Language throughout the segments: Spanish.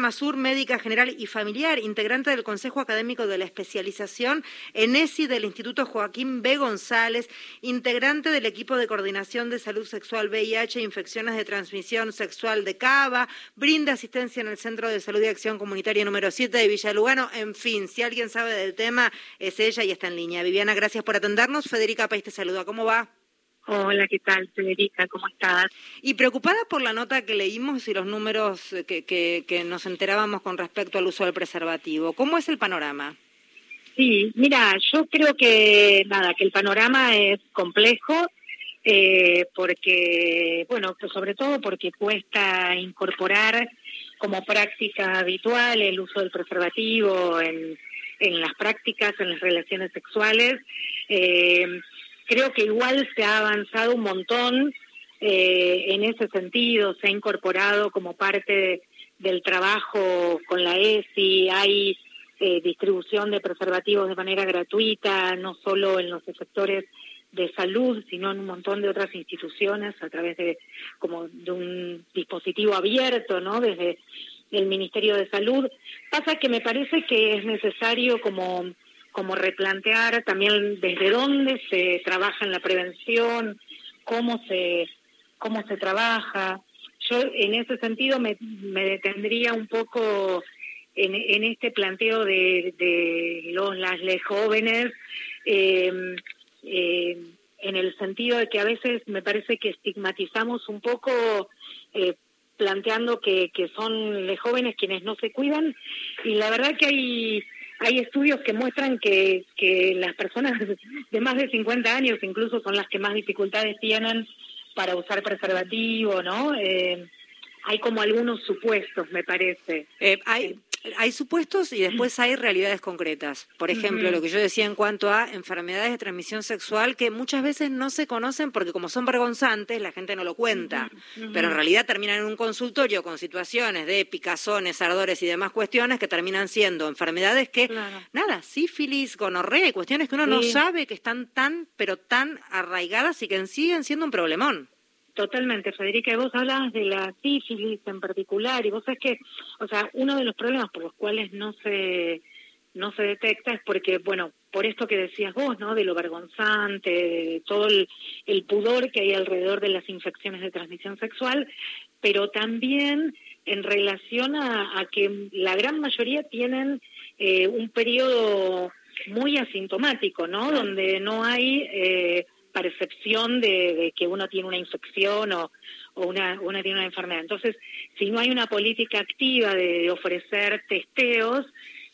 Masur, médica general y familiar, integrante del Consejo Académico de la Especialización en ESI del Instituto Joaquín B. González, integrante del equipo de coordinación de salud sexual VIH e infecciones de transmisión sexual de Cava, brinda asistencia en el Centro de Salud y Acción Comunitaria número 7 de Villa Lugano. En fin, si alguien sabe del tema, es ella y está en línea. Viviana, gracias por atendernos. Federica País te saluda. ¿Cómo va? Hola, ¿qué tal, Federica? ¿Cómo estás? Y preocupada por la nota que leímos y los números que, que, nos enterábamos con respecto al uso del preservativo. ¿Cómo es el panorama? Sí, mira, yo creo que nada, que el panorama es complejo, eh, porque, bueno, pues sobre todo porque cuesta incorporar como práctica habitual el uso del preservativo en, en las prácticas, en las relaciones sexuales. Eh, creo que igual se ha avanzado un montón eh, en ese sentido, se ha incorporado como parte del trabajo con la ESI, hay eh, distribución de preservativos de manera gratuita, no solo en los sectores de salud, sino en un montón de otras instituciones a través de como de un dispositivo abierto, ¿no? Desde el Ministerio de Salud. Pasa que me parece que es necesario como como replantear también desde dónde se trabaja en la prevención, cómo se, cómo se trabaja. Yo en ese sentido me, me detendría un poco en, en este planteo de, los las jóvenes, eh, en el sentido de que a veces me parece que estigmatizamos un poco eh, planteando que, que son los jóvenes quienes no se cuidan y la verdad que hay hay estudios que muestran que, que las personas de más de 50 años incluso son las que más dificultades tienen para usar preservativo, ¿no? Eh, hay como algunos supuestos, me parece. Eh, hay, hay supuestos y después hay realidades concretas. Por ejemplo, lo que yo decía en cuanto a enfermedades de transmisión sexual que muchas veces no se conocen porque como son vergonzantes, la gente no lo cuenta. Pero en realidad terminan en un consultorio con situaciones de picazones, ardores y demás cuestiones que terminan siendo enfermedades que, nada, sífilis, gonorrea y cuestiones que uno no sabe que están tan, pero tan arraigadas y que siguen siendo un problemón. Totalmente, Federica, y vos hablabas de la sífilis en particular, y vos sabés que, o sea, uno de los problemas por los cuales no se no se detecta es porque, bueno, por esto que decías vos, ¿no? De lo vergonzante, de todo el, pudor que hay alrededor de las infecciones de transmisión sexual, pero también en relación a, que la gran mayoría tienen eh, un periodo muy asintomático, ¿no? Donde no hay eh, percepción de, que uno tiene una infección o, o una, una tiene una enfermedad. Entonces, si no hay una política activa de, ofrecer testeos,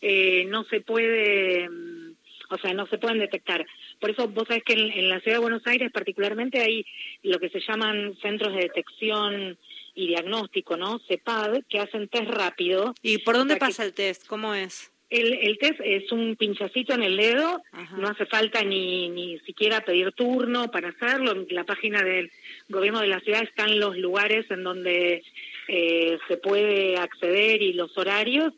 eh, no se puede, mm, o sea, no se pueden detectar. Por eso vos sabés que en, la ciudad de Buenos Aires particularmente hay lo que se llaman centros de detección y diagnóstico, ¿no? CEPAD, que hacen test rápido. ¿Y por dónde pasa el test? ¿Cómo es? El, el test es un pinchacito en el dedo, no hace falta ni, ni siquiera pedir turno para hacerlo. En la página del gobierno de la ciudad están los lugares en donde eh, se puede acceder y los horarios.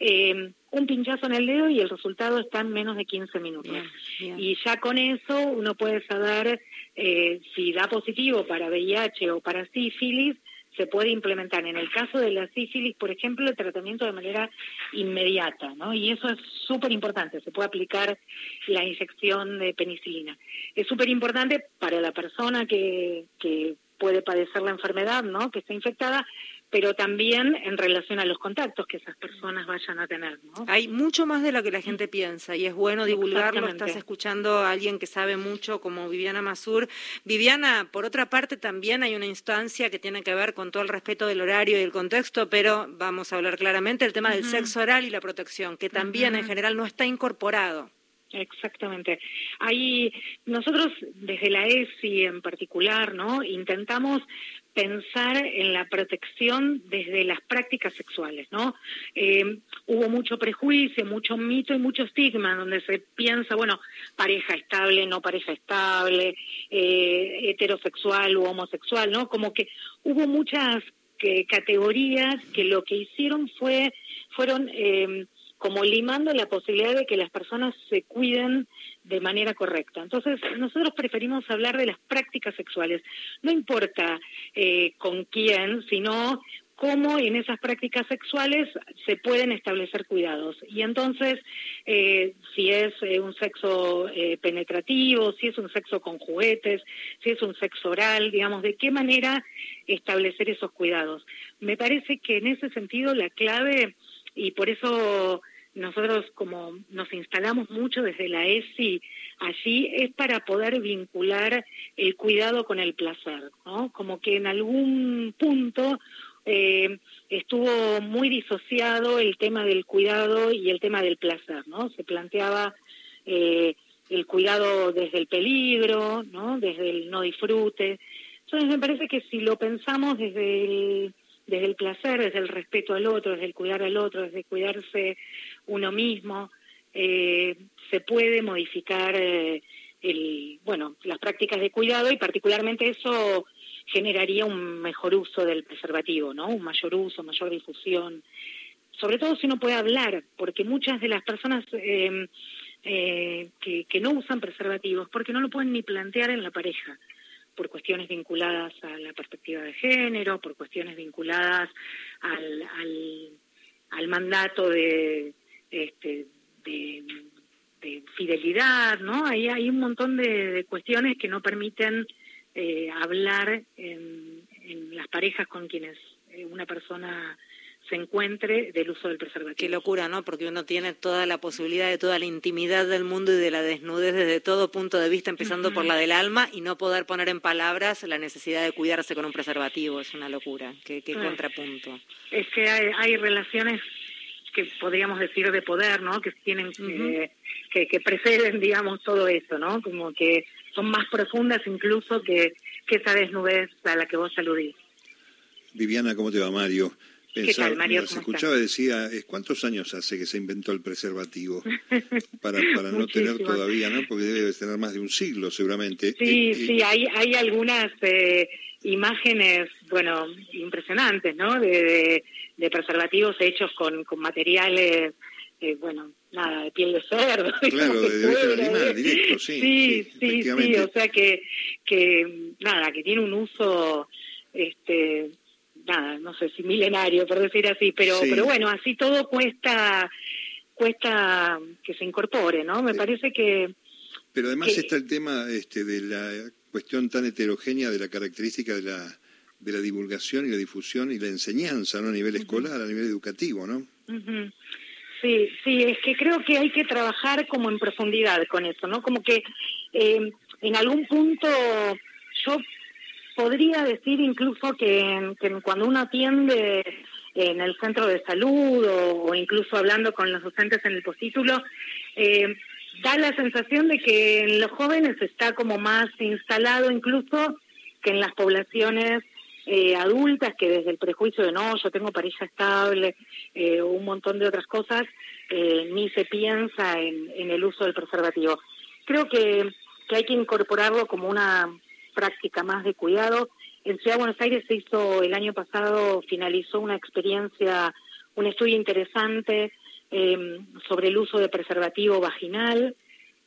Eh, un pinchazo en el dedo y el resultado está en menos de 15 minutos. Y ya con eso uno puede saber eh, si da positivo para VIH o para sífilis se puede implementar en el caso de la sífilis, por ejemplo, el tratamiento de manera inmediata, ¿no? Y eso es súper importante, se puede aplicar la inyección de penicilina. Es súper importante para la persona que, que puede padecer la enfermedad, ¿no? Que está infectada, pero también en relación a los contactos que esas personas vayan a tener. ¿no? Hay mucho más de lo que la gente piensa y es bueno divulgarlo. Estás escuchando a alguien que sabe mucho como Viviana Masur. Viviana, por otra parte, también hay una instancia que tiene que ver con todo el respeto del horario y el contexto, pero vamos a hablar claramente el tema del sexo oral y la protección, que también en general no está incorporado. Exactamente. Ahí nosotros desde la ESI en particular, ¿no? Intentamos pensar en la protección desde las prácticas sexuales, ¿no? Eh, hubo mucho prejuicio, mucho mito y mucho estigma donde se piensa, bueno, pareja estable, no pareja estable, eh, heterosexual u homosexual, ¿no? Como que hubo muchas que, categorías que lo que hicieron fue fueron eh, como limando la posibilidad de que las personas se cuiden de manera correcta. Entonces, nosotros preferimos hablar de las prácticas sexuales. No importa eh, con quién, sino cómo en esas prácticas sexuales se pueden establecer cuidados. Y entonces, eh, si es eh, un sexo eh, penetrativo, si es un sexo con juguetes, si es un sexo oral, digamos, de qué manera establecer esos cuidados. Me parece que en ese sentido la clave, y por eso nosotros como nos instalamos mucho desde la ESI allí es para poder vincular el cuidado con el placer, ¿no? Como que en algún punto eh, estuvo muy disociado el tema del cuidado y el tema del placer, ¿no? Se planteaba eh, el cuidado desde el peligro, ¿no? Desde el no disfrute. Entonces me parece que si lo pensamos desde el, desde el placer, desde el respeto al otro, desde el cuidar al otro, desde cuidarse uno mismo, eh, se puede modificar eh, el, bueno, las prácticas de cuidado y particularmente eso generaría un mejor uso del preservativo, ¿no? Un mayor uso, mayor difusión. Sobre todo si uno puede hablar, porque muchas de las personas em, eh, que, que no usan preservativos, porque no lo pueden ni plantear en la pareja, por cuestiones vinculadas a la perspectiva de género, por cuestiones vinculadas al, al, al mandato de, este, de, de, fidelidad, ¿no? Ahí hay un montón de, de cuestiones que no permiten eh, hablar en, en, las parejas con quienes eh, una persona se encuentre del uso del preservativo. Qué locura, ¿no? Porque uno tiene toda la posibilidad de toda la intimidad del mundo y de la desnudez desde todo punto de vista, empezando uh -huh. por la del alma, y no poder poner en palabras la necesidad de cuidarse con un preservativo. Es una locura. Qué, qué contrapunto. Es que hay, hay relaciones que podríamos decir de poder, ¿no? Que tienen uh -huh. que, que preceden, digamos, todo eso, ¿no? Como que son más profundas incluso que, que esa desnudez a la que vos aludís. Viviana, ¿cómo te va, Mario? Pensaba, ¿Qué tal, Mario? Se escuchaba y decía, ¿cuántos años hace que se inventó el preservativo? Para, para no tener todavía, ¿no? Porque debe tener más de un siglo, seguramente. Sí, eh, sí, hay, hay algunas eh, imágenes, bueno, impresionantes, ¿no? De, de, de preservativos hechos con, con materiales, eh, bueno, nada, de piel de cerdo. Claro, de, de origen animal, directo, sí. Sí, sí, sí, sí, o sea que, que, nada, que tiene un uso, este nada, no sé si milenario, por decir así, pero, sí. pero bueno, así todo cuesta cuesta que se incorpore, ¿no? Me sí. parece que... Pero además que, está el tema este, de la cuestión tan heterogénea de la característica de la, de la divulgación y la difusión y la enseñanza, ¿no? A nivel escolar, uh -huh. a nivel educativo, ¿no? Uh -huh. Sí, sí, es que creo que hay que trabajar como en profundidad con eso, ¿no? Como que eh, en algún punto yo podría decir incluso que, que cuando uno atiende en el centro de salud o, incluso hablando con los docentes en el postítulo, eh, da la sensación de que en los jóvenes está como más instalado incluso que en las poblaciones eh, adultas que desde el prejuicio de no, yo tengo pareja estable, eh, un montón de otras cosas, eh, ni se piensa en, en el uso del preservativo. Creo que, que hay que incorporarlo como una práctica más de cuidado. En Ciudad de Buenos Aires se hizo el año pasado, finalizó una experiencia, un estudio interesante eh, sobre el uso de preservativo vaginal,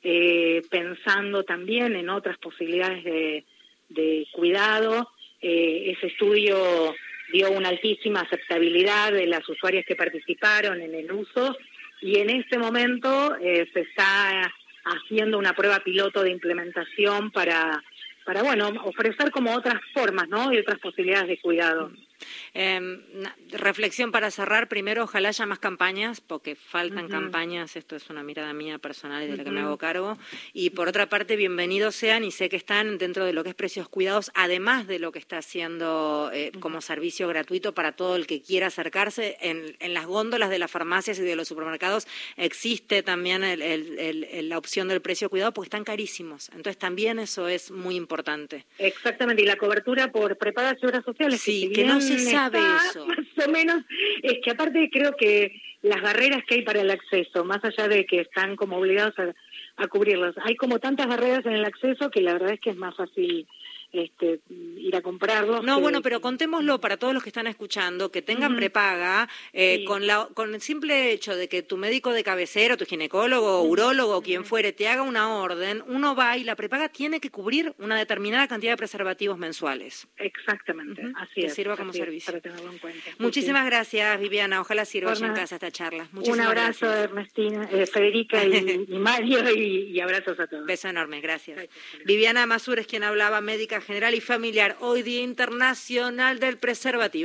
eh, pensando también en otras posibilidades de, cuidado. Eh, ese estudio dio una altísima aceptabilidad de las usuarias que participaron en el uso y en este momento se está haciendo una prueba piloto de implementación para para bueno ofrecer como otras formas no y otras posibilidades de cuidado eh, reflexión para cerrar. Primero, ojalá haya más campañas, porque faltan uh -huh. campañas. Esto es una mirada mía personal y de la que uh -huh. me hago cargo. Y por otra parte, bienvenidos sean y sé que están dentro de lo que es precios cuidados, además de lo que está haciendo eh, como servicio gratuito para todo el que quiera acercarse. En, en, las góndolas de las farmacias y de los supermercados existe también el, el, el, la opción del precio cuidado porque están carísimos. Entonces, también eso es muy importante. Exactamente. Y la cobertura por prepagas y obras sociales. Sí, que, que no se sabe está, eso. Más o menos, es que aparte creo que las barreras que hay para el acceso, más allá de que están como obligados a, a cubrirlas, hay como tantas barreras en el acceso que la verdad es que es más fácil este, ir a comprarlos. No, que- bueno, pero contémoslo para todos los que están escuchando, que tengan prepaga, eh, Sí. con, la, con el simple hecho de que tu médico de cabecera, tu ginecólogo, urólogo, quien fuere, te haga una orden, uno va y la prepaga tiene que cubrir una determinada cantidad de preservativos mensuales. Exactamente, así que es. sirva como servicio. para tenerlo en cuenta. Sí, Muchísimas gracias, Viviana. Ojalá sirva allá en casa esta charla. sí. Un Muchísimas abrazo, gracias. Ernestina, eh, Federica y, y Mario, y, y abrazos a todos. Beso enorme, gracias. Gracias. Viviana Masur es quien hablaba, médica general y familiar, hoy Día Internacional del Preservativo.